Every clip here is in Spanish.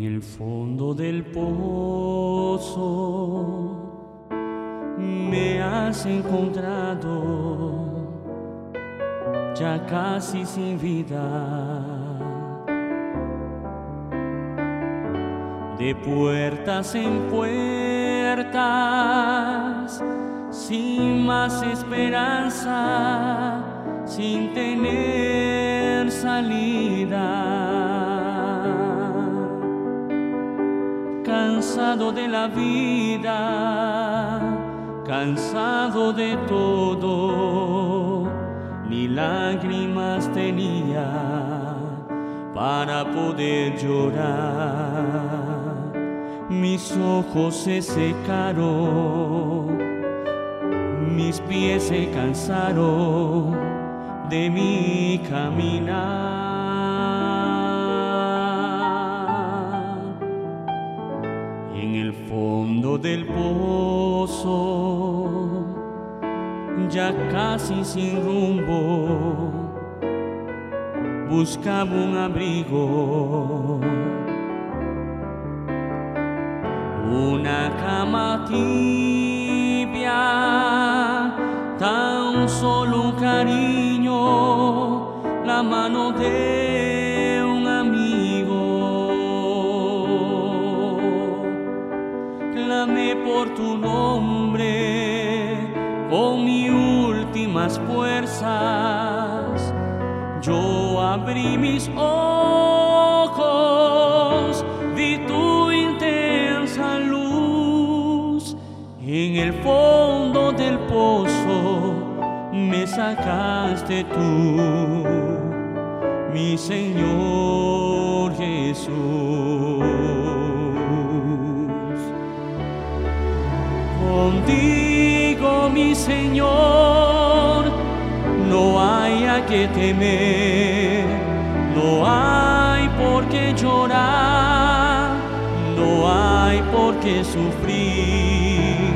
En el fondo del pozo me has encontrado ya casi sin vida. De puertas en puertas, sin más esperanza, sin tener salida. Cansado de la vida, cansado de todo, ni lágrimas tenía para poder llorar. Mis ojos se secaron, mis pies se cansaron de mi caminar. Fondo del pozo, ya casi sin rumbo, buscaba un abrigo. Una cama tibia, tan solo un cariño, la mano de Clamé por tu nombre con mis últimas fuerzas. Yo abrí mis ojos, vi tu intensa luz. En el fondo del pozo me sacaste tú, mi Señor Jesús. Contigo, mi Señor, no hay a que temer, no hay por qué llorar, no hay por qué sufrir.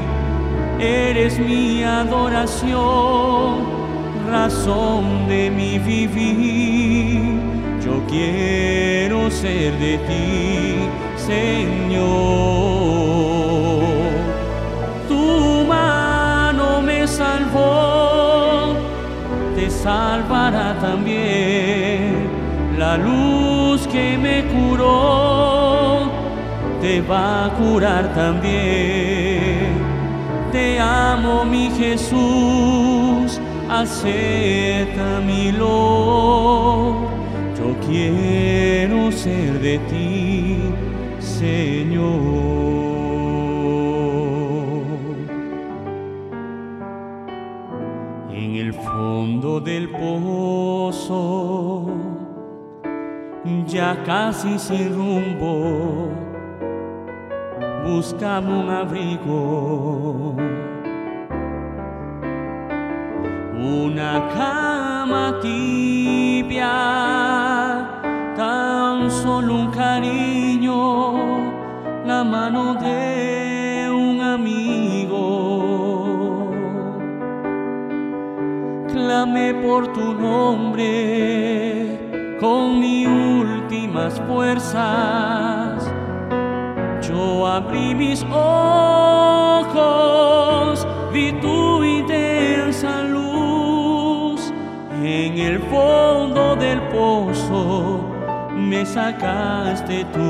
Eres mi adoración, razón de mi vivir. Yo quiero ser de ti, Señor. Salvará también. La luz que me curó, te va a curar también. Te amo, mi Jesús, acepta mi lo. Yo quiero ser de ti, Señor. El fondo del pozo, ya casi sin rumbo, buscaba un abrigo. Una cama tibia, tan solo un cariño, la mano de un amigo. Por tu nombre con mis últimas fuerzas. Yo abrí mis ojos, vi tu intensa luz. En el fondo del pozo me sacaste tú,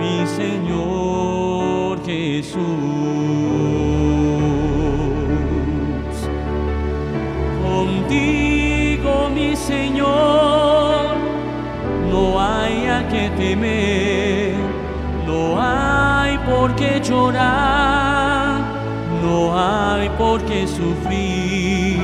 mi Señor Jesús. Señor, no hay a que temer, no hay por qué llorar, no hay por qué sufrir.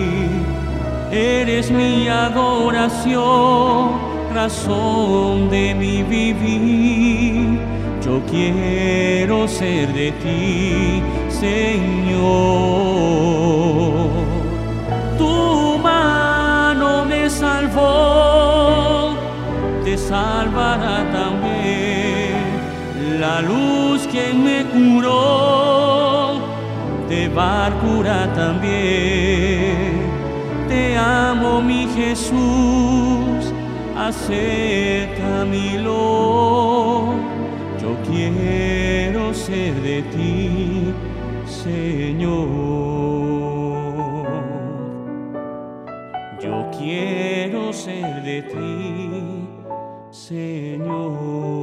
Eres mi adoración, razón de mi vivir. Yo quiero ser de ti, Señor. la luz quien me curó, te va a curar también. Te amo, mi Jesús, acéptamelo. Yo quiero ser de ti, Señor. Yo quiero ser de ti, Señor.